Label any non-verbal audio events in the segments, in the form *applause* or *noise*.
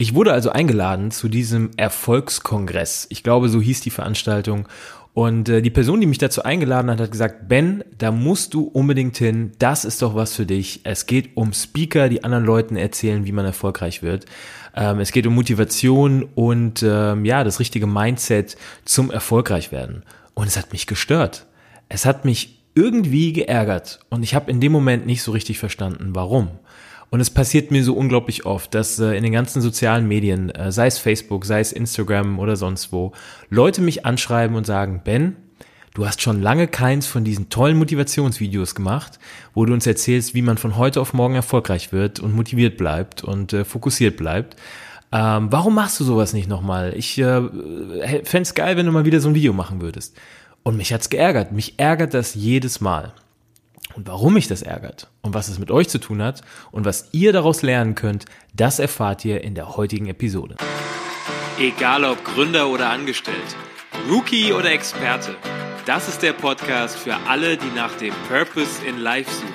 Ich wurde also eingeladen zu diesem Erfolgskongress. Ich glaube, so hieß die Veranstaltung. Und äh, die Person, die mich dazu eingeladen hat, hat gesagt, Ben, da musst du unbedingt hin. Das ist doch was für dich. Es geht um Speaker, die anderen Leuten erzählen, wie man erfolgreich wird. Ähm, es geht um Motivation und ähm, ja, das richtige Mindset zum erfolgreich werden. Und es hat mich gestört. Es hat mich irgendwie geärgert. Und ich habe in dem Moment nicht so richtig verstanden, warum. Und es passiert mir so unglaublich oft, dass äh, in den ganzen sozialen Medien, äh, sei es Facebook, sei es Instagram oder sonst wo, Leute mich anschreiben und sagen, Ben, du hast schon lange keins von diesen tollen Motivationsvideos gemacht, wo du uns erzählst, wie man von heute auf morgen erfolgreich wird und motiviert bleibt und äh, fokussiert bleibt. Ähm, warum machst du sowas nicht nochmal? Ich äh, fände geil, wenn du mal wieder so ein Video machen würdest. Und mich hat's geärgert. Mich ärgert das jedes Mal. Und warum mich das ärgert und was es mit euch zu tun hat und was ihr daraus lernen könnt, das erfahrt ihr in der heutigen Episode. Egal ob Gründer oder Angestellt, Rookie oder Experte, das ist der Podcast für alle, die nach dem Purpose in Life suchen.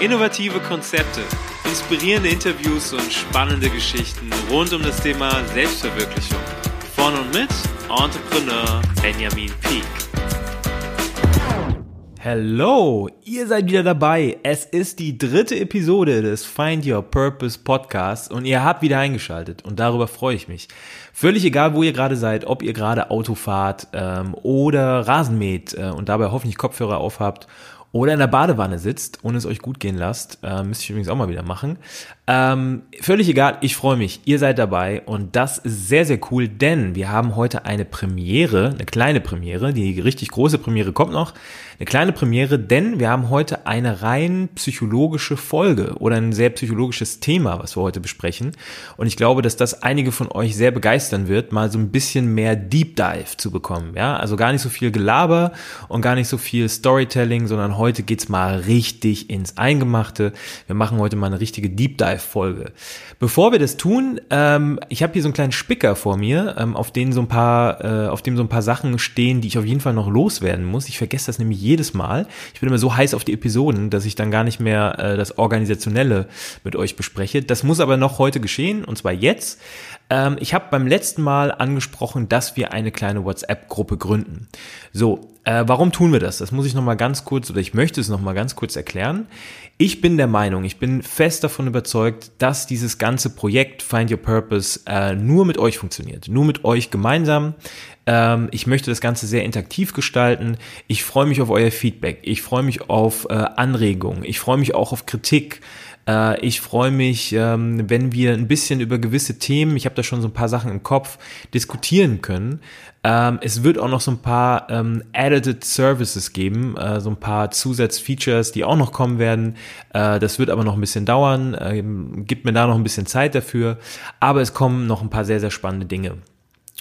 Innovative Konzepte, inspirierende Interviews und spannende Geschichten rund um das Thema Selbstverwirklichung. Von und mit Entrepreneur Benjamin Peak. Hello, ihr seid wieder dabei. Es ist die dritte Episode des Find Your Purpose Podcasts und ihr habt wieder eingeschaltet und darüber freue ich mich. Völlig egal, wo ihr gerade seid, ob ihr gerade Auto fahrt ähm, oder Rasen mäht äh, und dabei hoffentlich Kopfhörer aufhabt oder in der Badewanne sitzt und es euch gut gehen lasst. Äh, müsste ich übrigens auch mal wieder machen. Ähm, völlig egal, ich freue mich. Ihr seid dabei und das ist sehr, sehr cool, denn wir haben heute eine Premiere, eine kleine Premiere. Die richtig große Premiere kommt noch. Eine kleine Premiere, denn wir haben heute eine rein psychologische Folge oder ein sehr psychologisches Thema, was wir heute besprechen. Und ich glaube, dass das einige von euch sehr begeistern wird, mal so ein bisschen mehr Deep Dive zu bekommen. Ja, also gar nicht so viel Gelaber und gar nicht so viel Storytelling, sondern heute geht's mal richtig ins Eingemachte. Wir machen heute mal eine richtige Deep Dive Folge. Bevor wir das tun, ähm, ich habe hier so einen kleinen Spicker vor mir, ähm, auf denen so ein paar, äh, auf dem so ein paar Sachen stehen, die ich auf jeden Fall noch loswerden muss. Ich vergesse das nämlich jedes Mal. Ich bin immer so heiß auf die Episoden, dass ich dann gar nicht mehr äh, das Organisationelle mit euch bespreche. Das muss aber noch heute geschehen, und zwar jetzt. Ähm, ich habe beim letzten Mal angesprochen, dass wir eine kleine WhatsApp-Gruppe gründen. So, äh, warum tun wir das? Das muss ich nochmal ganz kurz, oder ich möchte es nochmal ganz kurz erklären. Ich bin der Meinung, ich bin fest davon überzeugt, dass dieses ganze Projekt Find Your Purpose äh, nur mit euch funktioniert, nur mit euch gemeinsam. Ähm, ich möchte das Ganze sehr interaktiv gestalten. Ich freue mich auf euer Feedback. Ich freue mich auf äh, Anregungen. Ich freue mich auch auf Kritik. Äh, ich freue mich, ähm, wenn wir ein bisschen über gewisse Themen, ich habe da schon so ein paar Sachen im Kopf, diskutieren können. Ähm, es wird auch noch so ein paar ähm, Edited Services geben, äh, so ein paar Zusatzfeatures, die auch noch kommen werden. Äh, das wird aber noch ein bisschen dauern, gibt mir da noch ein bisschen Zeit dafür. Aber es kommen noch ein paar sehr, sehr spannende Dinge.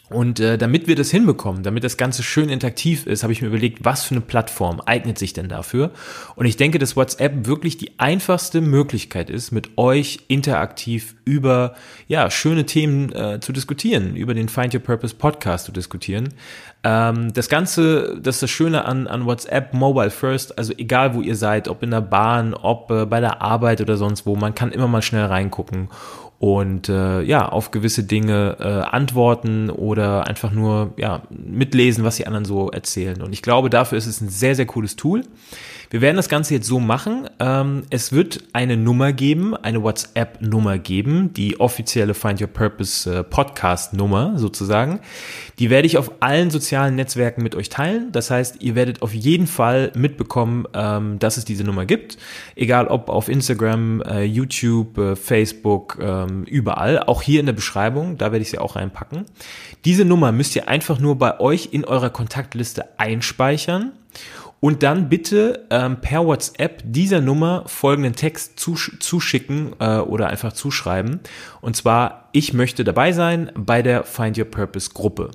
Und äh, damit wir das hinbekommen, damit das Ganze schön interaktiv ist, habe ich mir überlegt, was für eine Plattform eignet sich denn dafür. Und ich denke, dass WhatsApp wirklich die einfachste Möglichkeit ist, mit euch interaktiv über ja schöne Themen äh, zu diskutieren, über den Find Your Purpose Podcast zu diskutieren. Ähm, das Ganze, das ist das Schöne an, an WhatsApp Mobile First, also egal wo ihr seid, ob in der Bahn, ob äh, bei der Arbeit oder sonst wo, man kann immer mal schnell reingucken und äh, ja, auf gewisse Dinge äh, antworten oder einfach nur ja, mitlesen, was die anderen so erzählen. Und ich glaube, dafür ist es ein sehr, sehr cooles Tool. Wir werden das Ganze jetzt so machen. Ähm, es wird eine Nummer geben, eine WhatsApp-Nummer geben, die offizielle Find Your Purpose äh, Podcast-Nummer sozusagen. Die werde ich auf allen sozialen Netzwerken mit euch teilen. Das heißt, ihr werdet auf jeden Fall mitbekommen, ähm, dass es diese Nummer gibt. Egal ob auf Instagram, äh, YouTube, äh, Facebook, ähm, überall. Auch hier in der Beschreibung, da werde ich sie auch reinpacken. Diese Nummer müsst ihr einfach nur bei euch in eurer Kontaktliste einspeichern und dann bitte ähm, per WhatsApp dieser Nummer folgenden Text zusch zuschicken äh, oder einfach zuschreiben. Und zwar, ich möchte dabei sein bei der Find Your Purpose Gruppe.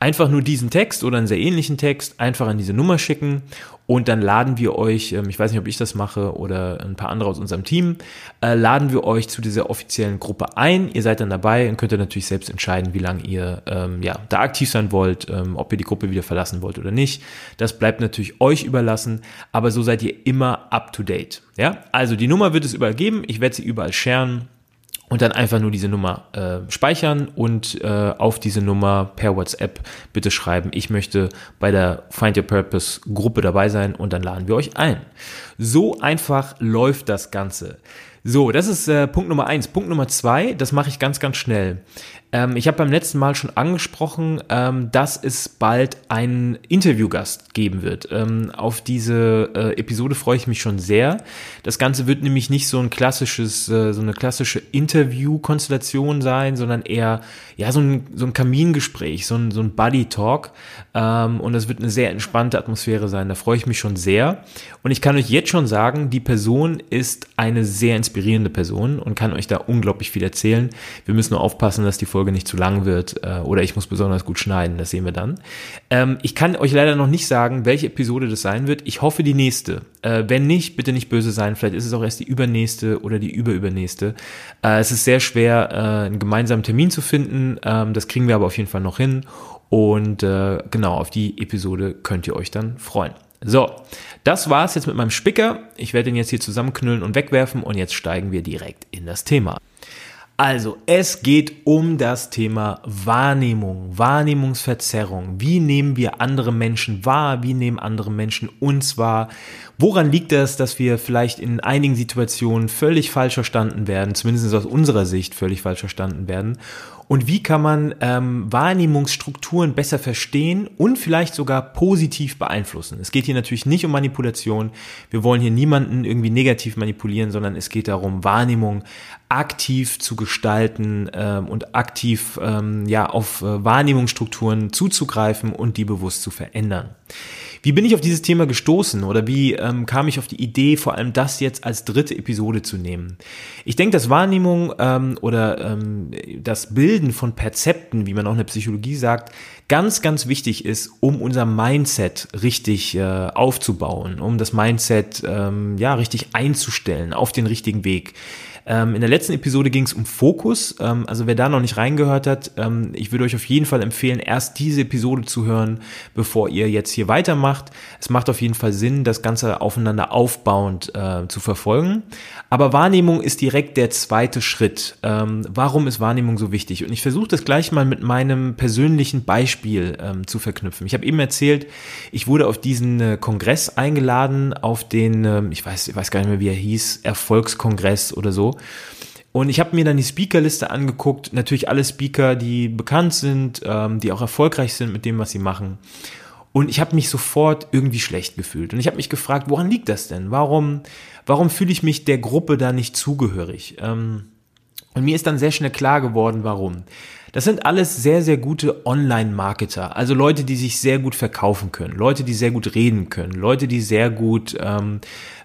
Einfach nur diesen Text oder einen sehr ähnlichen Text einfach an diese Nummer schicken und dann laden wir euch, ähm, ich weiß nicht, ob ich das mache oder ein paar andere aus unserem Team, äh, laden wir euch zu dieser offiziellen Gruppe ein. Ihr seid dann dabei und könnt ihr natürlich selbst entscheiden, wie lange ihr ähm, ja, da aktiv sein wollt, ähm, ob ihr die Gruppe wieder verlassen wollt oder nicht. Das bleibt natürlich euch überlassen, aber so seid ihr immer up to date. Ja, also die Nummer wird es überall geben. Ich werde sie überall sharen. Und dann einfach nur diese Nummer äh, speichern und äh, auf diese Nummer per WhatsApp bitte schreiben, ich möchte bei der Find Your Purpose Gruppe dabei sein und dann laden wir euch ein. So einfach läuft das Ganze. So, das ist äh, Punkt Nummer eins. Punkt Nummer zwei, das mache ich ganz, ganz schnell. Ähm, ich habe beim letzten Mal schon angesprochen, ähm, dass es bald einen Interviewgast geben wird. Ähm, auf diese äh, Episode freue ich mich schon sehr. Das Ganze wird nämlich nicht so ein klassisches, äh, so eine klassische Interview-Konstellation sein, sondern eher ja so ein, so ein Kamingespräch, so ein, so ein Buddy-Talk. Ähm, und das wird eine sehr entspannte Atmosphäre sein. Da freue ich mich schon sehr. Und ich kann euch jetzt schon sagen, die Person ist eine sehr inspirierende Person und kann euch da unglaublich viel erzählen. Wir müssen nur aufpassen, dass die Folge nicht zu lang wird äh, oder ich muss besonders gut schneiden, das sehen wir dann. Ähm, ich kann euch leider noch nicht sagen, welche Episode das sein wird. Ich hoffe die nächste. Äh, wenn nicht, bitte nicht böse sein. Vielleicht ist es auch erst die übernächste oder die überübernächste. Äh, es ist sehr schwer, äh, einen gemeinsamen Termin zu finden. Ähm, das kriegen wir aber auf jeden Fall noch hin. Und äh, genau, auf die Episode könnt ihr euch dann freuen. So, das war's jetzt mit meinem Spicker. Ich werde ihn jetzt hier zusammenknüllen und wegwerfen und jetzt steigen wir direkt in das Thema. Also, es geht um das Thema Wahrnehmung, Wahrnehmungsverzerrung. Wie nehmen wir andere Menschen wahr? Wie nehmen andere Menschen uns wahr? Woran liegt das, dass wir vielleicht in einigen Situationen völlig falsch verstanden werden, zumindest aus unserer Sicht völlig falsch verstanden werden? Und wie kann man ähm, Wahrnehmungsstrukturen besser verstehen und vielleicht sogar positiv beeinflussen? Es geht hier natürlich nicht um Manipulation. Wir wollen hier niemanden irgendwie negativ manipulieren, sondern es geht darum, Wahrnehmung aktiv zu gestalten ähm, und aktiv ähm, ja auf äh, Wahrnehmungsstrukturen zuzugreifen und die bewusst zu verändern. Wie bin ich auf dieses Thema gestoßen oder wie ähm, kam ich auf die Idee, vor allem das jetzt als dritte Episode zu nehmen? Ich denke, dass Wahrnehmung ähm, oder ähm, das Bilden von Perzepten, wie man auch in der Psychologie sagt, ganz, ganz wichtig ist, um unser Mindset richtig äh, aufzubauen, um das Mindset ähm, ja richtig einzustellen auf den richtigen Weg. Ähm, in der letzten Episode ging es um Fokus. Ähm, also wer da noch nicht reingehört hat, ähm, ich würde euch auf jeden Fall empfehlen, erst diese Episode zu hören, bevor ihr jetzt hier weitermacht. Es macht auf jeden Fall Sinn, das Ganze aufeinander aufbauend äh, zu verfolgen. Aber Wahrnehmung ist direkt der zweite Schritt. Ähm, warum ist Wahrnehmung so wichtig? Und ich versuche das gleich mal mit meinem persönlichen Beispiel ähm, zu verknüpfen. Ich habe eben erzählt, ich wurde auf diesen äh, Kongress eingeladen, auf den, äh, ich weiß, ich weiß gar nicht mehr, wie er hieß, Erfolgskongress oder so. Und ich habe mir dann die Speakerliste angeguckt, natürlich alle Speaker, die bekannt sind, ähm, die auch erfolgreich sind mit dem, was sie machen. Und ich habe mich sofort irgendwie schlecht gefühlt. Und ich habe mich gefragt, woran liegt das denn? Warum, warum fühle ich mich der Gruppe da nicht zugehörig? Ähm, und mir ist dann sehr schnell klar geworden, warum. Das sind alles sehr, sehr gute Online-Marketer. Also Leute, die sich sehr gut verkaufen können, Leute, die sehr gut reden können, Leute, die sehr gut ähm,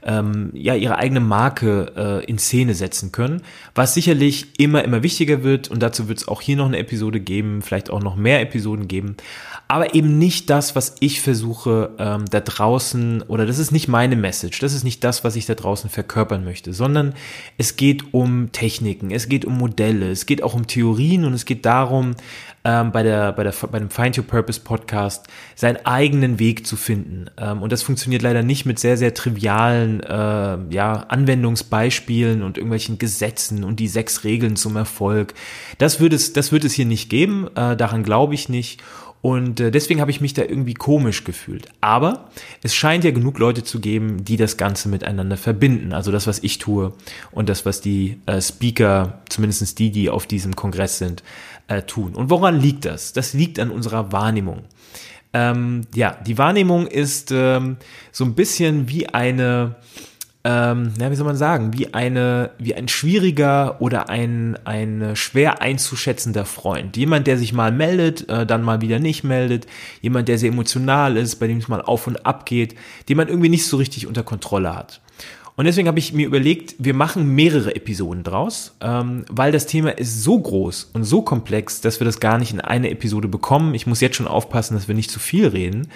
ähm, ja ihre eigene Marke äh, in Szene setzen können, was sicherlich immer, immer wichtiger wird und dazu wird es auch hier noch eine Episode geben, vielleicht auch noch mehr Episoden geben aber eben nicht das, was ich versuche ähm, da draußen, oder das ist nicht meine Message, das ist nicht das, was ich da draußen verkörpern möchte, sondern es geht um Techniken, es geht um Modelle, es geht auch um Theorien und es geht darum, ähm, bei, der, bei, der, bei dem Find Your Purpose Podcast seinen eigenen Weg zu finden. Ähm, und das funktioniert leider nicht mit sehr, sehr trivialen äh, ja, Anwendungsbeispielen und irgendwelchen Gesetzen und die sechs Regeln zum Erfolg. Das wird es, das wird es hier nicht geben, äh, daran glaube ich nicht. Und äh, deswegen habe ich mich da irgendwie komisch gefühlt. Aber es scheint ja genug Leute zu geben, die das Ganze miteinander verbinden. Also das, was ich tue und das, was die äh, Speaker, zumindest die, die auf diesem Kongress sind, äh, tun. Und woran liegt das? Das liegt an unserer Wahrnehmung. Ähm, ja, die Wahrnehmung ist ähm, so ein bisschen wie eine ähm, ja, wie soll man sagen, wie eine, wie ein schwieriger oder ein, ein schwer einzuschätzender Freund. Jemand, der sich mal meldet, äh, dann mal wieder nicht meldet. Jemand, der sehr emotional ist, bei dem es mal auf und ab geht, den man irgendwie nicht so richtig unter Kontrolle hat. Und deswegen habe ich mir überlegt, wir machen mehrere Episoden draus, ähm, weil das Thema ist so groß und so komplex, dass wir das gar nicht in eine Episode bekommen. Ich muss jetzt schon aufpassen, dass wir nicht zu viel reden.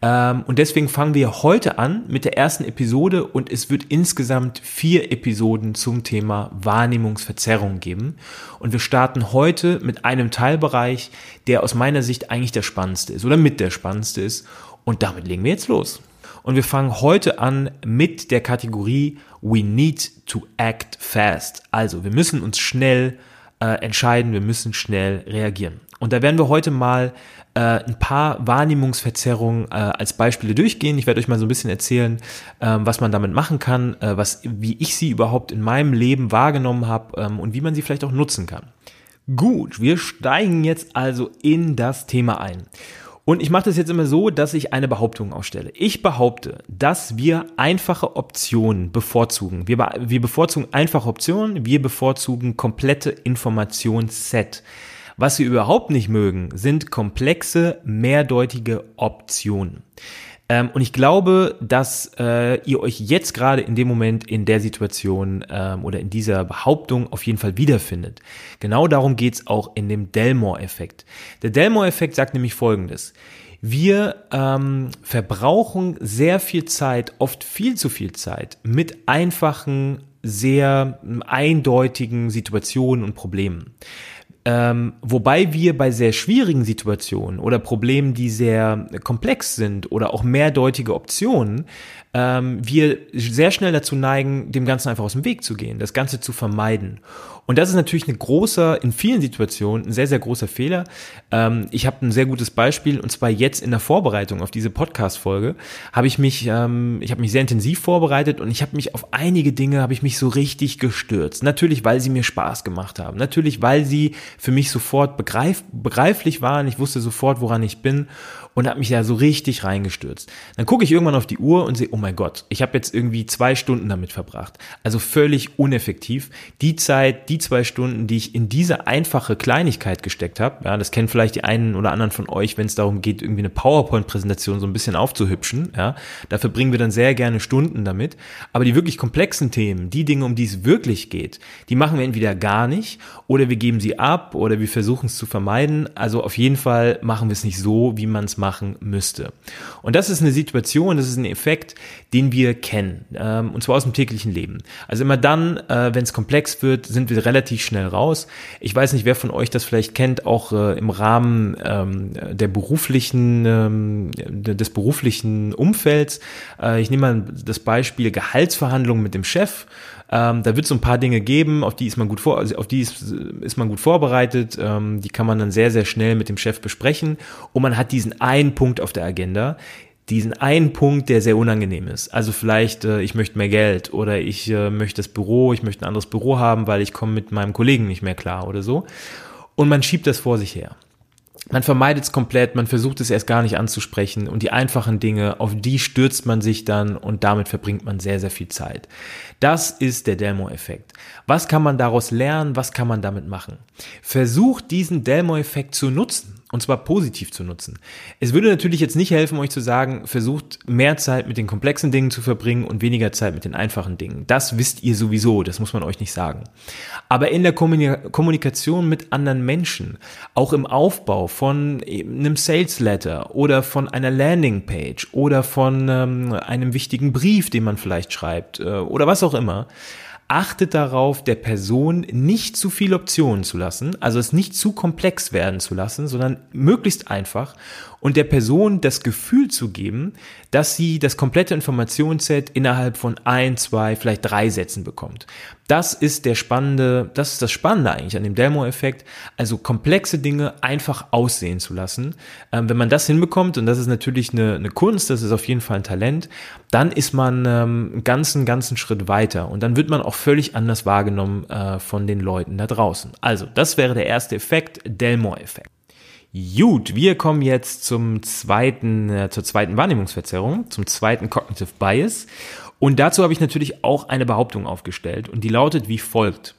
Ähm, und deswegen fangen wir heute an mit der ersten Episode und es wird insgesamt vier Episoden zum Thema Wahrnehmungsverzerrung geben. Und wir starten heute mit einem Teilbereich, der aus meiner Sicht eigentlich der spannendste ist oder mit der spannendste ist. Und damit legen wir jetzt los. Und wir fangen heute an mit der Kategorie We need to act fast. Also wir müssen uns schnell äh, entscheiden, wir müssen schnell reagieren. Und da werden wir heute mal äh, ein paar Wahrnehmungsverzerrungen äh, als Beispiele durchgehen. Ich werde euch mal so ein bisschen erzählen, äh, was man damit machen kann, äh, was, wie ich sie überhaupt in meinem Leben wahrgenommen habe ähm, und wie man sie vielleicht auch nutzen kann. Gut, wir steigen jetzt also in das Thema ein. Und ich mache das jetzt immer so, dass ich eine Behauptung ausstelle. Ich behaupte, dass wir einfache Optionen bevorzugen. Wir, wir bevorzugen einfache Optionen, wir bevorzugen komplette Informationsset. Was wir überhaupt nicht mögen, sind komplexe, mehrdeutige Optionen. Ähm, und ich glaube, dass äh, ihr euch jetzt gerade in dem Moment in der Situation ähm, oder in dieser Behauptung auf jeden Fall wiederfindet. Genau darum geht's auch in dem Delmore-Effekt. Der Delmore-Effekt sagt nämlich Folgendes. Wir ähm, verbrauchen sehr viel Zeit, oft viel zu viel Zeit, mit einfachen, sehr eindeutigen Situationen und Problemen. Ähm, wobei wir bei sehr schwierigen Situationen oder Problemen, die sehr komplex sind oder auch mehrdeutige Optionen, ähm, wir sehr schnell dazu neigen, dem Ganzen einfach aus dem Weg zu gehen, das Ganze zu vermeiden. Und das ist natürlich ein großer, in vielen Situationen ein sehr, sehr großer Fehler. Ähm, ich habe ein sehr gutes Beispiel und zwar jetzt in der Vorbereitung auf diese Podcast-Folge habe ich mich, ähm, ich habe mich sehr intensiv vorbereitet und ich habe mich auf einige Dinge, habe ich mich so richtig gestürzt. Natürlich, weil sie mir Spaß gemacht haben. Natürlich, weil sie für mich sofort begreif, begreiflich waren. Ich wusste sofort, woran ich bin und habe mich da so richtig reingestürzt. Dann gucke ich irgendwann auf die Uhr und sehe, oh mein Gott, ich habe jetzt irgendwie zwei Stunden damit verbracht. Also völlig uneffektiv. Die Zeit, die zwei Stunden, die ich in diese einfache Kleinigkeit gesteckt habe, ja, das kennen vielleicht die einen oder anderen von euch, wenn es darum geht, irgendwie eine PowerPoint-Präsentation so ein bisschen aufzuhübschen, ja, da verbringen wir dann sehr gerne Stunden damit. Aber die wirklich komplexen Themen, die Dinge, um die es wirklich geht, die machen wir entweder gar nicht oder wir geben sie ab oder wir versuchen es zu vermeiden. Also auf jeden Fall machen wir es nicht so, wie man es machen müsste. Und das ist eine Situation, das ist ein Effekt, den wir kennen, ähm, und zwar aus dem täglichen Leben. Also immer dann, äh, wenn es komplex wird, sind wir relativ schnell raus. Ich weiß nicht, wer von euch das vielleicht kennt, auch äh, im Rahmen ähm, der beruflichen, ähm, des beruflichen Umfelds. Äh, ich nehme mal das Beispiel Gehaltsverhandlungen mit dem Chef. Ähm, da wird es so ein paar Dinge geben, auf die ist man gut vor, also auf die ist, ist man gut vorbereitet. Ähm, die kann man dann sehr, sehr schnell mit dem Chef besprechen. Und man hat diesen einen Punkt auf der Agenda, diesen einen Punkt, der sehr unangenehm ist. Also vielleicht, äh, ich möchte mehr Geld oder ich äh, möchte das Büro, ich möchte ein anderes Büro haben, weil ich komme mit meinem Kollegen nicht mehr klar oder so. Und man schiebt das vor sich her. Man vermeidet es komplett, man versucht es erst gar nicht anzusprechen und die einfachen Dinge, auf die stürzt man sich dann und damit verbringt man sehr, sehr viel Zeit. Das ist der Delmo-Effekt. Was kann man daraus lernen? Was kann man damit machen? Versucht diesen Delmo-Effekt zu nutzen und zwar positiv zu nutzen. Es würde natürlich jetzt nicht helfen, euch zu sagen, versucht mehr Zeit mit den komplexen Dingen zu verbringen und weniger Zeit mit den einfachen Dingen. Das wisst ihr sowieso, das muss man euch nicht sagen. Aber in der Kommunikation mit anderen Menschen, auch im Aufbau von einem Sales Letter oder von einer Landing Page oder von ähm, einem wichtigen Brief, den man vielleicht schreibt äh, oder was auch immer, achtet darauf, der Person nicht zu viele Optionen zu lassen, also es nicht zu komplex werden zu lassen, sondern möglichst einfach und der Person das Gefühl zu geben, dass sie das komplette Informationsset innerhalb von ein, zwei, vielleicht drei Sätzen bekommt. Das ist der spannende, das ist das Spannende eigentlich an dem Delmo-Effekt, also komplexe Dinge einfach aussehen zu lassen. Ähm, wenn man das hinbekommt, und das ist natürlich eine, eine Kunst, das ist auf jeden Fall ein Talent, dann ist man ähm, einen ganzen, ganzen Schritt weiter und dann wird man auch völlig anders wahrgenommen äh, von den Leuten da draußen. Also, das wäre der erste Effekt, Delmo-Effekt. Gut, wir kommen jetzt zum zweiten, äh, zur zweiten Wahrnehmungsverzerrung, zum zweiten Cognitive Bias. Und dazu habe ich natürlich auch eine Behauptung aufgestellt und die lautet wie folgt.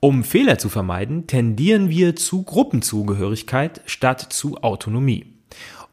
Um Fehler zu vermeiden, tendieren wir zu Gruppenzugehörigkeit statt zu Autonomie.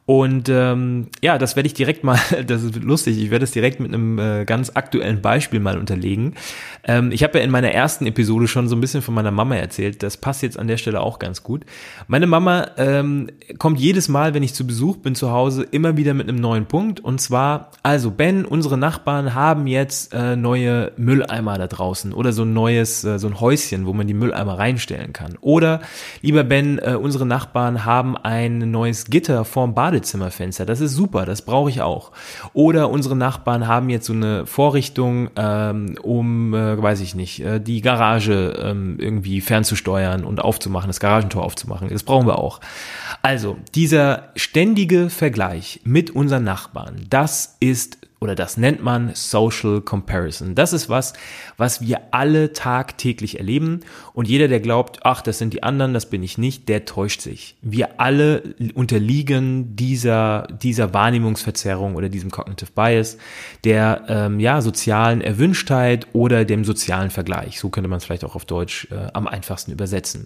Und ähm, ja, das werde ich direkt mal, *laughs* das ist lustig, ich werde es direkt mit einem äh, ganz aktuellen Beispiel mal unterlegen. Ähm, ich habe ja in meiner ersten Episode schon so ein bisschen von meiner Mama erzählt, das passt jetzt an der Stelle auch ganz gut. Meine Mama ähm, kommt jedes Mal, wenn ich zu Besuch bin zu Hause, immer wieder mit einem neuen Punkt. Und zwar, also Ben, unsere Nachbarn haben jetzt äh, neue Mülleimer da draußen oder so ein neues, äh, so ein Häuschen, wo man die Mülleimer reinstellen kann. Oder, lieber Ben, äh, unsere Nachbarn haben ein neues Gitter vorm Bad Badezimmerfenster. Das ist super, das brauche ich auch. Oder unsere Nachbarn haben jetzt so eine Vorrichtung, ähm, um, äh, weiß ich nicht, äh, die Garage ähm, irgendwie fernzusteuern und aufzumachen, das Garagentor aufzumachen. Das brauchen wir auch. Also, dieser ständige Vergleich mit unseren Nachbarn, das ist oder das nennt man Social Comparison. Das ist was, was wir alle tagtäglich erleben und jeder, der glaubt, ach, das sind die anderen, das bin ich nicht, der täuscht sich. Wir alle unterliegen dieser, dieser Wahrnehmungsverzerrung oder diesem Cognitive Bias, der ähm, ja, sozialen Erwünschtheit oder dem sozialen Vergleich. So könnte man es vielleicht auch auf Deutsch äh, am einfachsten übersetzen.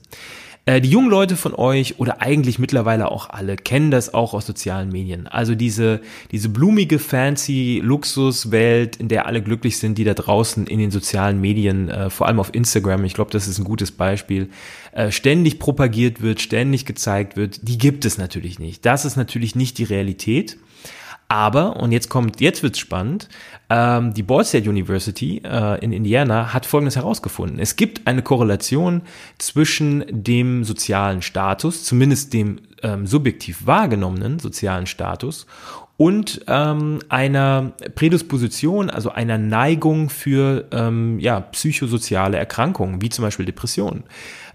Äh, die jungen Leute von euch oder eigentlich mittlerweile auch alle kennen das auch aus sozialen Medien. Also diese, diese blumige, fancy Luxuswelt, in der alle glücklich sind, die da draußen in den sozialen Medien, äh, vor allem auf Instagram, ich glaube, das ist ein gutes Beispiel, äh, ständig propagiert wird, ständig gezeigt wird, die gibt es natürlich nicht. Das ist natürlich nicht die Realität. Aber, und jetzt kommt, jetzt wird's spannend, ähm, die Ball State University äh, in Indiana hat Folgendes herausgefunden. Es gibt eine Korrelation zwischen dem sozialen Status, zumindest dem ähm, subjektiv wahrgenommenen sozialen Status und ähm, einer Prädisposition, also einer Neigung für ähm, ja, psychosoziale Erkrankungen, wie zum Beispiel Depressionen.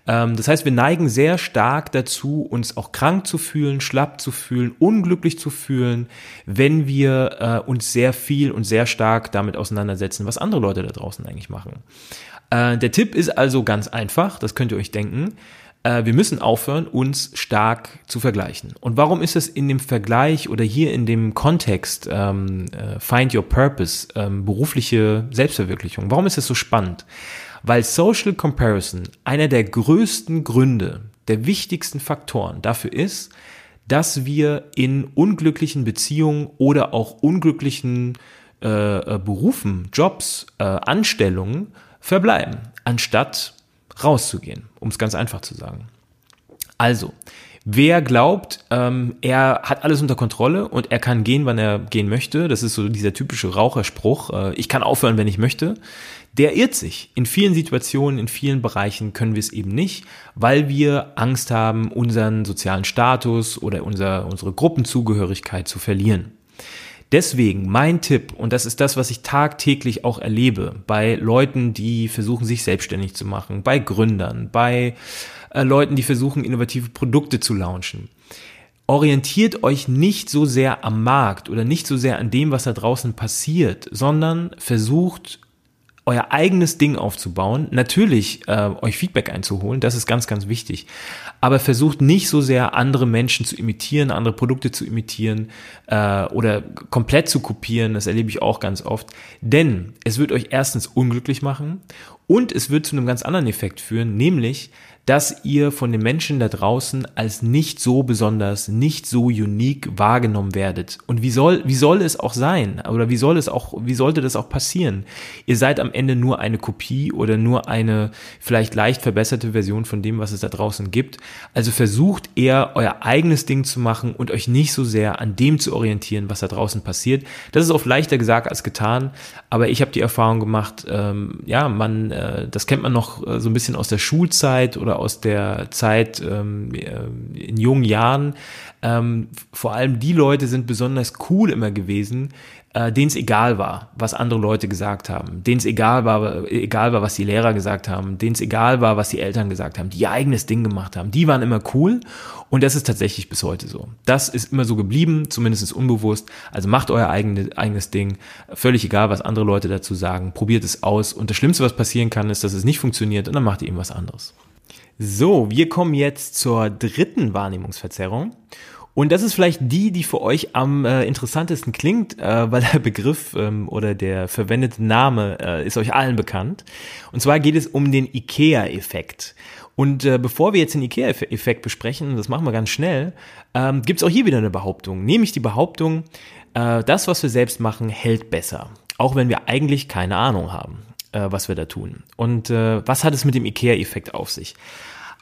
Ähm, das heißt, wir neigen sehr stark dazu, uns auch krank zu fühlen, schlapp zu fühlen, unglücklich zu fühlen, wenn wir äh, uns sehr viel und sehr stark damit auseinandersetzen, was andere Leute da draußen eigentlich machen. Äh, der Tipp ist also ganz einfach, das könnt ihr euch denken. Äh, wir müssen aufhören, uns stark zu vergleichen. Und warum ist es in dem Vergleich oder hier in dem Kontext ähm, äh, Find Your Purpose, ähm, berufliche Selbstverwirklichung, warum ist es so spannend? Weil Social Comparison einer der größten Gründe, der wichtigsten Faktoren dafür ist, dass wir in unglücklichen Beziehungen oder auch unglücklichen äh, äh, Berufen, Jobs, äh, Anstellungen verbleiben, anstatt rauszugehen, um es ganz einfach zu sagen. Also, wer glaubt, ähm, er hat alles unter Kontrolle und er kann gehen, wann er gehen möchte, das ist so dieser typische Raucherspruch, äh, ich kann aufhören, wenn ich möchte, der irrt sich. In vielen Situationen, in vielen Bereichen können wir es eben nicht, weil wir Angst haben, unseren sozialen Status oder unser, unsere Gruppenzugehörigkeit zu verlieren. Deswegen mein Tipp, und das ist das, was ich tagtäglich auch erlebe, bei Leuten, die versuchen, sich selbstständig zu machen, bei Gründern, bei äh, Leuten, die versuchen, innovative Produkte zu launchen. Orientiert euch nicht so sehr am Markt oder nicht so sehr an dem, was da draußen passiert, sondern versucht euer eigenes Ding aufzubauen, natürlich äh, euch Feedback einzuholen, das ist ganz, ganz wichtig. Aber versucht nicht so sehr andere Menschen zu imitieren, andere Produkte zu imitieren äh, oder komplett zu kopieren, das erlebe ich auch ganz oft. Denn es wird euch erstens unglücklich machen und es wird zu einem ganz anderen Effekt führen, nämlich, dass ihr von den Menschen da draußen als nicht so besonders, nicht so unique wahrgenommen werdet. Und wie soll, wie soll es auch sein? Oder wie soll es auch, wie sollte das auch passieren? Ihr seid am Ende nur eine Kopie oder nur eine vielleicht leicht verbesserte Version von dem, was es da draußen gibt. Also versucht eher euer eigenes Ding zu machen und euch nicht so sehr an dem zu orientieren, was da draußen passiert. Das ist oft leichter gesagt als getan, aber ich habe die Erfahrung gemacht, ähm, ja, man, äh, das kennt man noch äh, so ein bisschen aus der Schulzeit oder aus der Zeit ähm, äh, in jungen Jahren. Ähm, vor allem die Leute sind besonders cool immer gewesen, äh, denen es egal war, was andere Leute gesagt haben, denen es egal war, egal war, was die Lehrer gesagt haben, denen es egal war, was die Eltern gesagt haben, die ihr eigenes Ding gemacht haben. Die waren immer cool und das ist tatsächlich bis heute so. Das ist immer so geblieben, zumindest unbewusst. Also macht euer eigene, eigenes Ding, völlig egal, was andere Leute dazu sagen, probiert es aus und das Schlimmste, was passieren kann, ist, dass es nicht funktioniert und dann macht ihr eben was anderes. So, wir kommen jetzt zur dritten Wahrnehmungsverzerrung. Und das ist vielleicht die, die für euch am äh, interessantesten klingt, äh, weil der Begriff ähm, oder der verwendete Name äh, ist euch allen bekannt. Und zwar geht es um den IKEA-Effekt. Und äh, bevor wir jetzt den IKEA-Effekt besprechen, das machen wir ganz schnell, ähm, gibt es auch hier wieder eine Behauptung. Nämlich die Behauptung, äh, das, was wir selbst machen, hält besser. Auch wenn wir eigentlich keine Ahnung haben äh, was wir da tun. Und äh, was hat es mit dem IKEA-Effekt auf sich?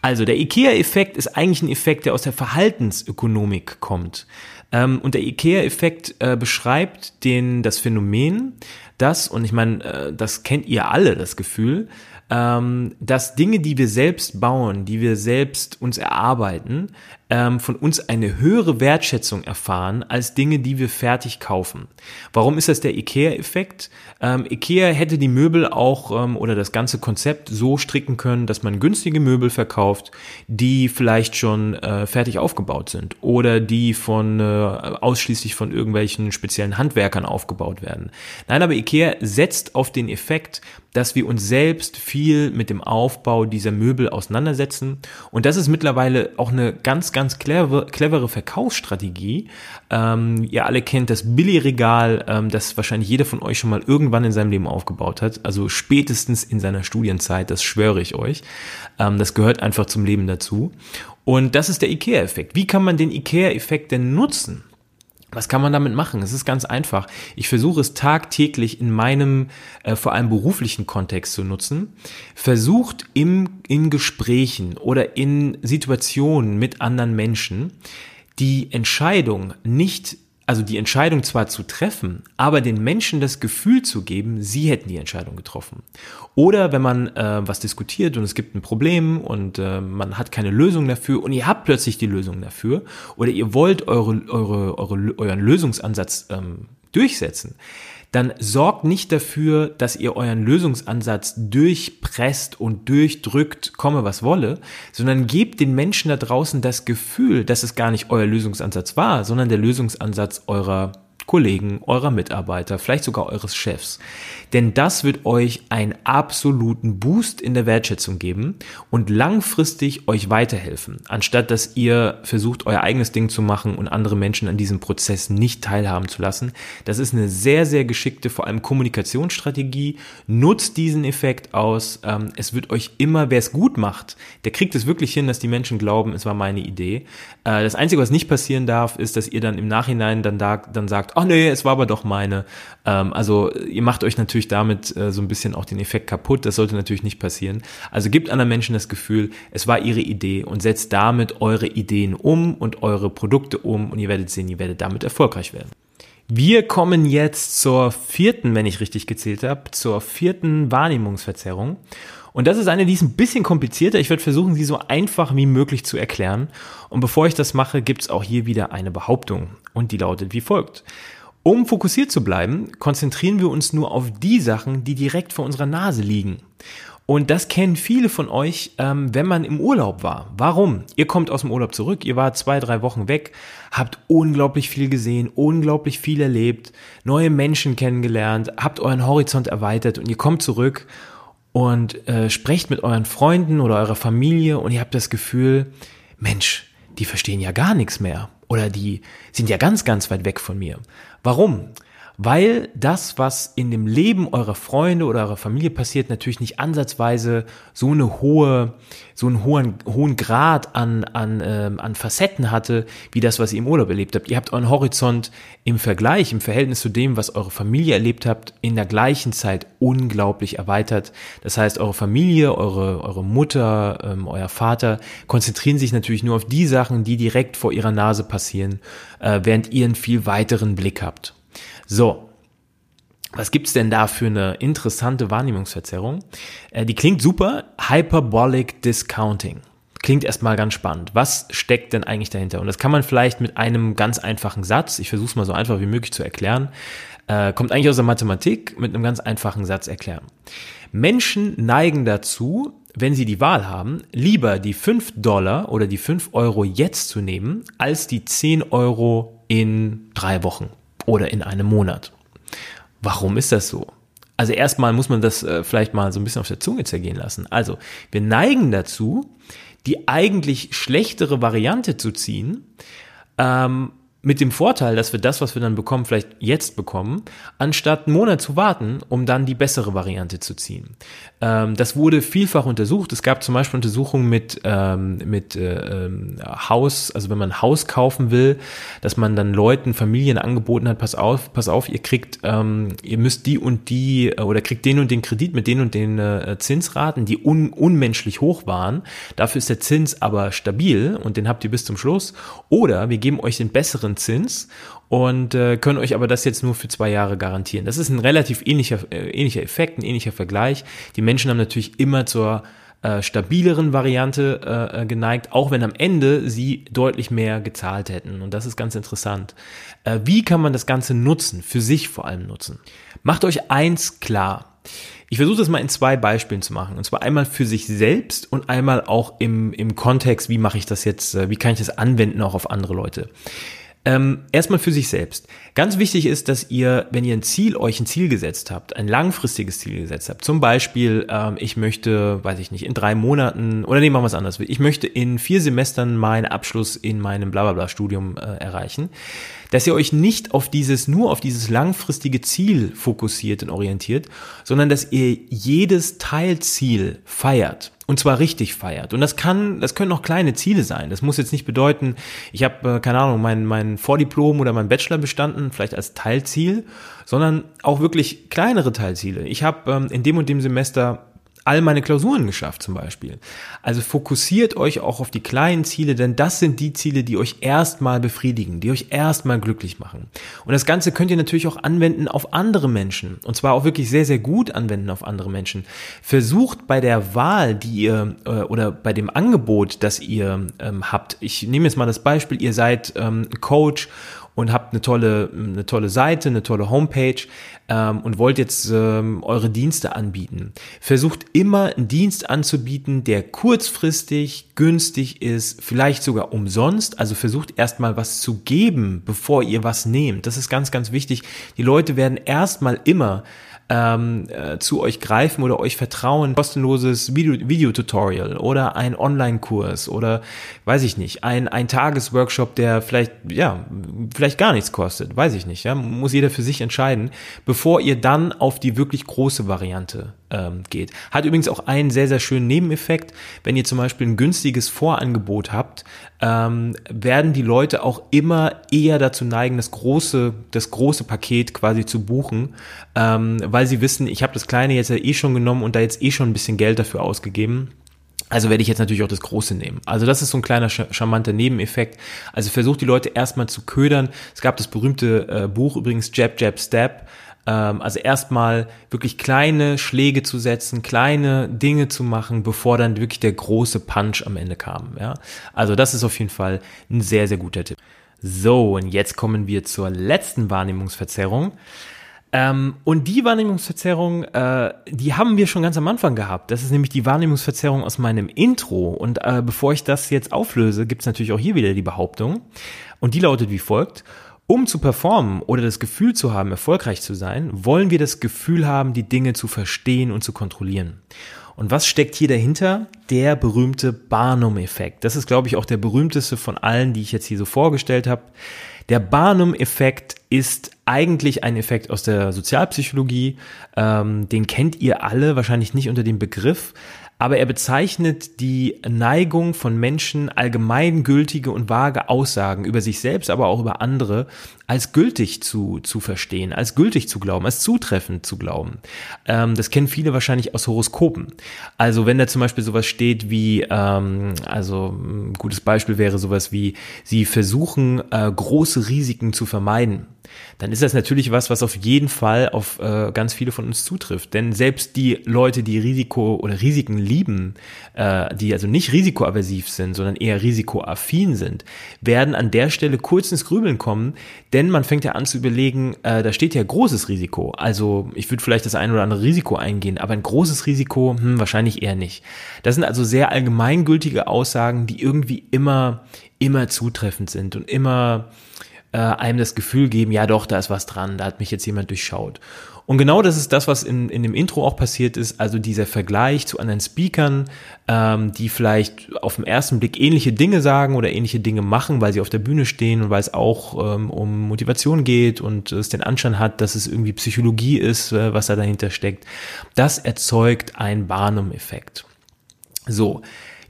Also der IKEA-Effekt ist eigentlich ein Effekt, der aus der Verhaltensökonomik kommt. Ähm, und der IKEA-Effekt äh, beschreibt den, das Phänomen, dass, und ich meine, äh, das kennt ihr alle, das Gefühl, ähm, dass Dinge, die wir selbst bauen, die wir selbst uns erarbeiten, ähm, von uns eine höhere Wertschätzung erfahren als Dinge, die wir fertig kaufen. Warum ist das der IKEA-Effekt? Ähm, IKEA hätte die Möbel auch ähm, oder das ganze Konzept so stricken können, dass man günstige Möbel verkauft, die vielleicht schon äh, fertig aufgebaut sind oder die von äh, ausschließlich von irgendwelchen speziellen Handwerkern aufgebaut werden. Nein, aber IKEA setzt auf den Effekt, dass wir uns selbst viel mit dem Aufbau dieser Möbel auseinandersetzen. Und das ist mittlerweile auch eine ganz, ganz clever, clevere Verkaufsstrategie. Ähm, ihr alle kennt das Billigregal, ähm, das wahrscheinlich jeder von euch schon mal irgendwann in seinem Leben aufgebaut hat. Also spätestens in seiner Studienzeit, das schwöre ich euch. Ähm, das gehört einfach zum Leben dazu. Und das ist der IKEA-Effekt. Wie kann man den IKEA-Effekt denn nutzen? Was kann man damit machen? Es ist ganz einfach. Ich versuche es tagtäglich in meinem äh, vor allem beruflichen Kontext zu nutzen. Versucht im, in Gesprächen oder in Situationen mit anderen Menschen die Entscheidung nicht also die Entscheidung zwar zu treffen, aber den Menschen das Gefühl zu geben, sie hätten die Entscheidung getroffen. Oder wenn man äh, was diskutiert und es gibt ein Problem und äh, man hat keine Lösung dafür und ihr habt plötzlich die Lösung dafür oder ihr wollt eure, eure, eure, euren Lösungsansatz ähm, durchsetzen, dann sorgt nicht dafür, dass ihr euren Lösungsansatz durchpresst und durchdrückt, komme was wolle, sondern gebt den Menschen da draußen das Gefühl, dass es gar nicht euer Lösungsansatz war, sondern der Lösungsansatz eurer Kollegen, eurer Mitarbeiter, vielleicht sogar eures Chefs. Denn das wird euch einen absoluten Boost in der Wertschätzung geben und langfristig euch weiterhelfen, anstatt dass ihr versucht, euer eigenes Ding zu machen und andere Menschen an diesem Prozess nicht teilhaben zu lassen. Das ist eine sehr, sehr geschickte, vor allem Kommunikationsstrategie. Nutzt diesen Effekt aus. Ähm, es wird euch immer, wer es gut macht, der kriegt es wirklich hin, dass die Menschen glauben, es war meine Idee. Äh, das Einzige, was nicht passieren darf, ist, dass ihr dann im Nachhinein dann, da, dann sagt, ach nee, es war aber doch meine. Ähm, also ihr macht euch natürlich damit äh, so ein bisschen auch den Effekt kaputt. Das sollte natürlich nicht passieren. Also gebt anderen Menschen das Gefühl, es war ihre Idee und setzt damit eure Ideen um und eure Produkte um und ihr werdet sehen, ihr werdet damit erfolgreich werden. Wir kommen jetzt zur vierten, wenn ich richtig gezählt habe, zur vierten Wahrnehmungsverzerrung. Und das ist eine, die ist ein bisschen komplizierter. Ich werde versuchen, sie so einfach wie möglich zu erklären. Und bevor ich das mache, gibt es auch hier wieder eine Behauptung. Und die lautet wie folgt. Um fokussiert zu bleiben, konzentrieren wir uns nur auf die Sachen, die direkt vor unserer Nase liegen. Und das kennen viele von euch, ähm, wenn man im Urlaub war. Warum? Ihr kommt aus dem Urlaub zurück, ihr wart zwei, drei Wochen weg, habt unglaublich viel gesehen, unglaublich viel erlebt, neue Menschen kennengelernt, habt euren Horizont erweitert und ihr kommt zurück und äh, sprecht mit euren Freunden oder eurer Familie und ihr habt das Gefühl, Mensch, die verstehen ja gar nichts mehr oder die sind ja ganz, ganz weit weg von mir. Warum? Weil das, was in dem Leben eurer Freunde oder eurer Familie passiert, natürlich nicht ansatzweise so eine hohe, so einen hohen, hohen Grad an, an, ähm, an Facetten hatte, wie das, was ihr im Urlaub erlebt habt. Ihr habt euren Horizont im Vergleich, im Verhältnis zu dem, was eure Familie erlebt habt, in der gleichen Zeit unglaublich erweitert. Das heißt, eure Familie, eure, eure Mutter, ähm, euer Vater konzentrieren sich natürlich nur auf die Sachen, die direkt vor ihrer Nase passieren, äh, während ihr einen viel weiteren Blick habt. So, was gibt's denn da für eine interessante Wahrnehmungsverzerrung? Äh, die klingt super. Hyperbolic Discounting. Klingt erstmal ganz spannend. Was steckt denn eigentlich dahinter? Und das kann man vielleicht mit einem ganz einfachen Satz, ich versuche es mal so einfach wie möglich zu erklären, äh, kommt eigentlich aus der Mathematik, mit einem ganz einfachen Satz erklären. Menschen neigen dazu, wenn sie die Wahl haben, lieber die 5 Dollar oder die 5 Euro jetzt zu nehmen, als die 10 Euro in drei Wochen oder in einem Monat. Warum ist das so? Also erstmal muss man das äh, vielleicht mal so ein bisschen auf der Zunge zergehen lassen. Also wir neigen dazu, die eigentlich schlechtere Variante zu ziehen, ähm, mit dem Vorteil, dass wir das, was wir dann bekommen, vielleicht jetzt bekommen, anstatt einen Monat zu warten, um dann die bessere Variante zu ziehen. Ähm, das wurde vielfach untersucht. Es gab zum Beispiel Untersuchungen mit, ähm, mit äh, ähm, Haus, also wenn man ein Haus kaufen will, dass man dann Leuten, Familien angeboten hat, pass auf, pass auf, ihr kriegt, ähm, ihr müsst die und die äh, oder kriegt den und den Kredit mit den und den äh, Zinsraten, die un unmenschlich hoch waren. Dafür ist der Zins aber stabil und den habt ihr bis zum Schluss. Oder wir geben euch den besseren besseren Zins und äh, können euch aber das jetzt nur für zwei Jahre garantieren. Das ist ein relativ ähnlicher, äh, ähnlicher Effekt, ein ähnlicher Vergleich. Die Menschen haben natürlich immer zur äh, stabileren Variante äh, äh, geneigt, auch wenn am Ende sie deutlich mehr gezahlt hätten. Und das ist ganz interessant. Äh, wie kann man das Ganze nutzen? Für sich vor allem nutzen. Macht euch eins klar. Ich versuche das mal in zwei Beispielen zu machen. Und zwar einmal für sich selbst und einmal auch im, im Kontext, wie mache ich das jetzt, äh, wie kann ich das anwenden auch auf andere Leute. Ähm, erstmal für sich selbst. Ganz wichtig ist, dass ihr, wenn ihr ein Ziel, euch ein Ziel gesetzt habt, ein langfristiges Ziel gesetzt habt, zum Beispiel, ähm, ich möchte, weiß ich nicht, in drei Monaten, oder nehmen wir was anderes, ich möchte in vier Semestern meinen Abschluss in meinem Blablabla-Studium äh, erreichen, dass ihr euch nicht auf dieses, nur auf dieses langfristige Ziel fokussiert und orientiert, sondern dass ihr jedes Teilziel feiert. Und zwar richtig feiert. Und das kann, das können auch kleine Ziele sein. Das muss jetzt nicht bedeuten, ich habe, äh, keine Ahnung, mein, mein Vordiplom oder mein Bachelor bestanden, vielleicht als Teilziel, sondern auch wirklich kleinere Teilziele. Ich habe ähm, in dem und dem Semester all meine Klausuren geschafft zum Beispiel. Also fokussiert euch auch auf die kleinen Ziele, denn das sind die Ziele, die euch erstmal befriedigen, die euch erstmal glücklich machen. Und das Ganze könnt ihr natürlich auch anwenden auf andere Menschen. Und zwar auch wirklich sehr, sehr gut anwenden auf andere Menschen. Versucht bei der Wahl, die ihr äh, oder bei dem Angebot, das ihr ähm, habt. Ich nehme jetzt mal das Beispiel, ihr seid ähm, Coach und habt eine tolle, eine tolle Seite, eine tolle Homepage ähm, und wollt jetzt ähm, eure Dienste anbieten. Versucht immer einen Dienst anzubieten, der kurzfristig, günstig ist, vielleicht sogar umsonst. Also versucht erstmal was zu geben, bevor ihr was nehmt. Das ist ganz, ganz wichtig. Die Leute werden erstmal immer ähm, äh, zu euch greifen oder euch vertrauen, kostenloses Video, Videotutorial oder ein Online-Kurs oder weiß ich nicht, ein, ein Tagesworkshop, der vielleicht, ja, vielleicht gar nichts kostet, weiß ich nicht, ja, muss jeder für sich entscheiden, bevor ihr dann auf die wirklich große Variante ähm, geht. Hat übrigens auch einen sehr, sehr schönen Nebeneffekt. Wenn ihr zum Beispiel ein günstiges Vorangebot habt, ähm, werden die Leute auch immer eher dazu neigen, das große, das große Paket quasi zu buchen, ähm, weil sie wissen, ich habe das kleine jetzt ja eh schon genommen und da jetzt eh schon ein bisschen Geld dafür ausgegeben. Also werde ich jetzt natürlich auch das Große nehmen. Also das ist so ein kleiner charmanter Nebeneffekt. Also versucht die Leute erstmal zu ködern. Es gab das berühmte äh, Buch übrigens Jab, Jab, Step. Ähm, also erstmal wirklich kleine Schläge zu setzen, kleine Dinge zu machen, bevor dann wirklich der große Punch am Ende kam. Ja? Also das ist auf jeden Fall ein sehr, sehr guter Tipp. So, und jetzt kommen wir zur letzten Wahrnehmungsverzerrung. Ähm, und die Wahrnehmungsverzerrung, äh, die haben wir schon ganz am Anfang gehabt. Das ist nämlich die Wahrnehmungsverzerrung aus meinem Intro. Und äh, bevor ich das jetzt auflöse, gibt es natürlich auch hier wieder die Behauptung. Und die lautet wie folgt. Um zu performen oder das Gefühl zu haben, erfolgreich zu sein, wollen wir das Gefühl haben, die Dinge zu verstehen und zu kontrollieren. Und was steckt hier dahinter? Der berühmte Barnum-Effekt. Das ist, glaube ich, auch der berühmteste von allen, die ich jetzt hier so vorgestellt habe. Der Barnum-Effekt ist eigentlich ein Effekt aus der Sozialpsychologie. Ähm, den kennt ihr alle, wahrscheinlich nicht unter dem Begriff, aber er bezeichnet die Neigung von Menschen, allgemeingültige und vage Aussagen über sich selbst, aber auch über andere als gültig zu, zu verstehen, als gültig zu glauben, als zutreffend zu glauben. Ähm, das kennen viele wahrscheinlich aus Horoskopen. Also wenn da zum Beispiel sowas steht wie, ähm, also ein gutes Beispiel wäre sowas wie, sie versuchen äh, große Risiken zu vermeiden dann ist das natürlich was, was auf jeden Fall auf äh, ganz viele von uns zutrifft. Denn selbst die Leute, die Risiko oder Risiken lieben, äh, die also nicht risikoaversiv sind, sondern eher risikoaffin sind, werden an der Stelle kurz ins Grübeln kommen, denn man fängt ja an zu überlegen, äh, da steht ja großes Risiko. Also ich würde vielleicht das ein oder andere Risiko eingehen, aber ein großes Risiko, hm, wahrscheinlich eher nicht. Das sind also sehr allgemeingültige Aussagen, die irgendwie immer, immer zutreffend sind und immer äh, einem das Gefühl geben, ja doch, da ist was dran, da hat mich jetzt jemand durchschaut. Und genau das ist das, was in, in dem Intro auch passiert ist, also dieser Vergleich zu anderen Speakern, ähm, die vielleicht auf den ersten Blick ähnliche Dinge sagen oder ähnliche Dinge machen, weil sie auf der Bühne stehen und weil es auch ähm, um Motivation geht und es den Anschein hat, dass es irgendwie Psychologie ist, äh, was da dahinter steckt. Das erzeugt einen Barnum-Effekt. So,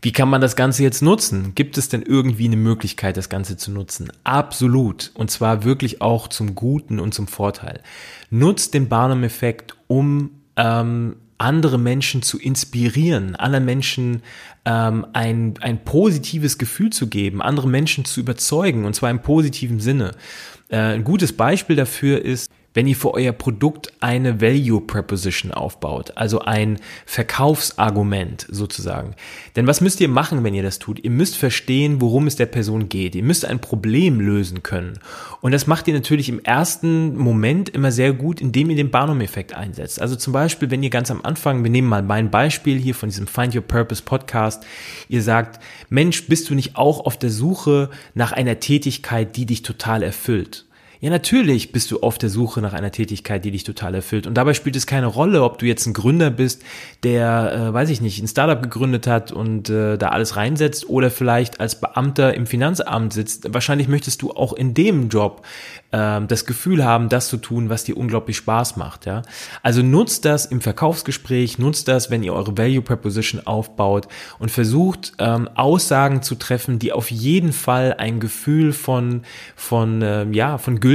wie kann man das Ganze jetzt nutzen? Gibt es denn irgendwie eine Möglichkeit, das Ganze zu nutzen? Absolut. Und zwar wirklich auch zum Guten und zum Vorteil. Nutzt den Barnum-Effekt, um ähm, andere Menschen zu inspirieren, anderen Menschen ähm, ein, ein positives Gefühl zu geben, andere Menschen zu überzeugen, und zwar im positiven Sinne. Äh, ein gutes Beispiel dafür ist, wenn ihr für euer Produkt eine Value Proposition aufbaut, also ein Verkaufsargument sozusagen. Denn was müsst ihr machen, wenn ihr das tut? Ihr müsst verstehen, worum es der Person geht. Ihr müsst ein Problem lösen können. Und das macht ihr natürlich im ersten Moment immer sehr gut, indem ihr den Barnum-Effekt einsetzt. Also zum Beispiel, wenn ihr ganz am Anfang, wir nehmen mal mein Beispiel hier von diesem Find Your Purpose Podcast, ihr sagt, Mensch, bist du nicht auch auf der Suche nach einer Tätigkeit, die dich total erfüllt? Ja, natürlich bist du auf der Suche nach einer Tätigkeit, die dich total erfüllt. Und dabei spielt es keine Rolle, ob du jetzt ein Gründer bist, der, äh, weiß ich nicht, ein Startup gegründet hat und äh, da alles reinsetzt oder vielleicht als Beamter im Finanzamt sitzt. Wahrscheinlich möchtest du auch in dem Job ähm, das Gefühl haben, das zu tun, was dir unglaublich Spaß macht. Ja? Also nutzt das im Verkaufsgespräch, nutzt das, wenn ihr eure Value Proposition aufbaut und versucht ähm, Aussagen zu treffen, die auf jeden Fall ein Gefühl von von ähm, ja von Gültigkeit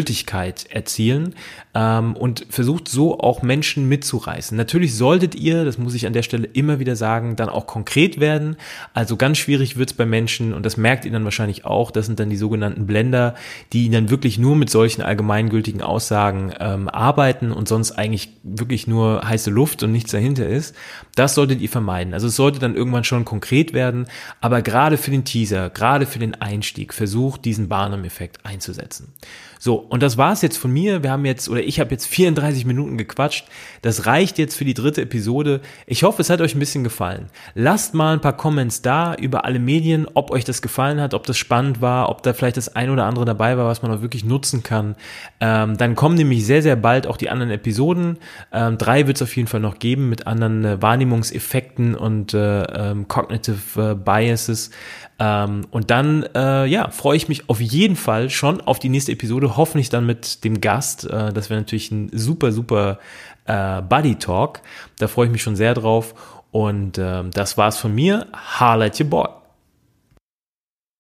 erzielen ähm, und versucht so auch Menschen mitzureißen. Natürlich solltet ihr, das muss ich an der Stelle immer wieder sagen, dann auch konkret werden. Also ganz schwierig wird's bei Menschen und das merkt ihr dann wahrscheinlich auch. Das sind dann die sogenannten Blender, die dann wirklich nur mit solchen allgemeingültigen Aussagen ähm, arbeiten und sonst eigentlich wirklich nur heiße Luft und nichts dahinter ist, das solltet ihr vermeiden. Also es sollte dann irgendwann schon konkret werden, aber gerade für den Teaser, gerade für den Einstieg, versucht diesen Barnum-Effekt einzusetzen. So, und das war's jetzt von mir. Wir haben jetzt, oder ich habe jetzt 34 Minuten gequatscht. Das reicht jetzt für die dritte Episode. Ich hoffe, es hat euch ein bisschen gefallen. Lasst mal ein paar Comments da über alle Medien, ob euch das gefallen hat, ob das spannend war, ob da vielleicht das ein oder andere dabei war, was man auch wirklich nutzen kann. Ähm, dann kommen nämlich sehr, sehr bald auch die anderen Episoden. Ähm, drei wird es auf jeden Fall noch geben mit anderen äh, Wahrnehmungseffekten und äh, ähm, Cognitive äh, Biases. Ähm, und dann, äh, ja, freue ich mich auf jeden Fall schon auf die nächste Episode, hoffentlich dann mit dem Gast. Äh, das wäre natürlich ein super, super äh, Buddy Talk. Da freue ich mich schon sehr drauf. Und äh, das war's von mir. Holla at your boy.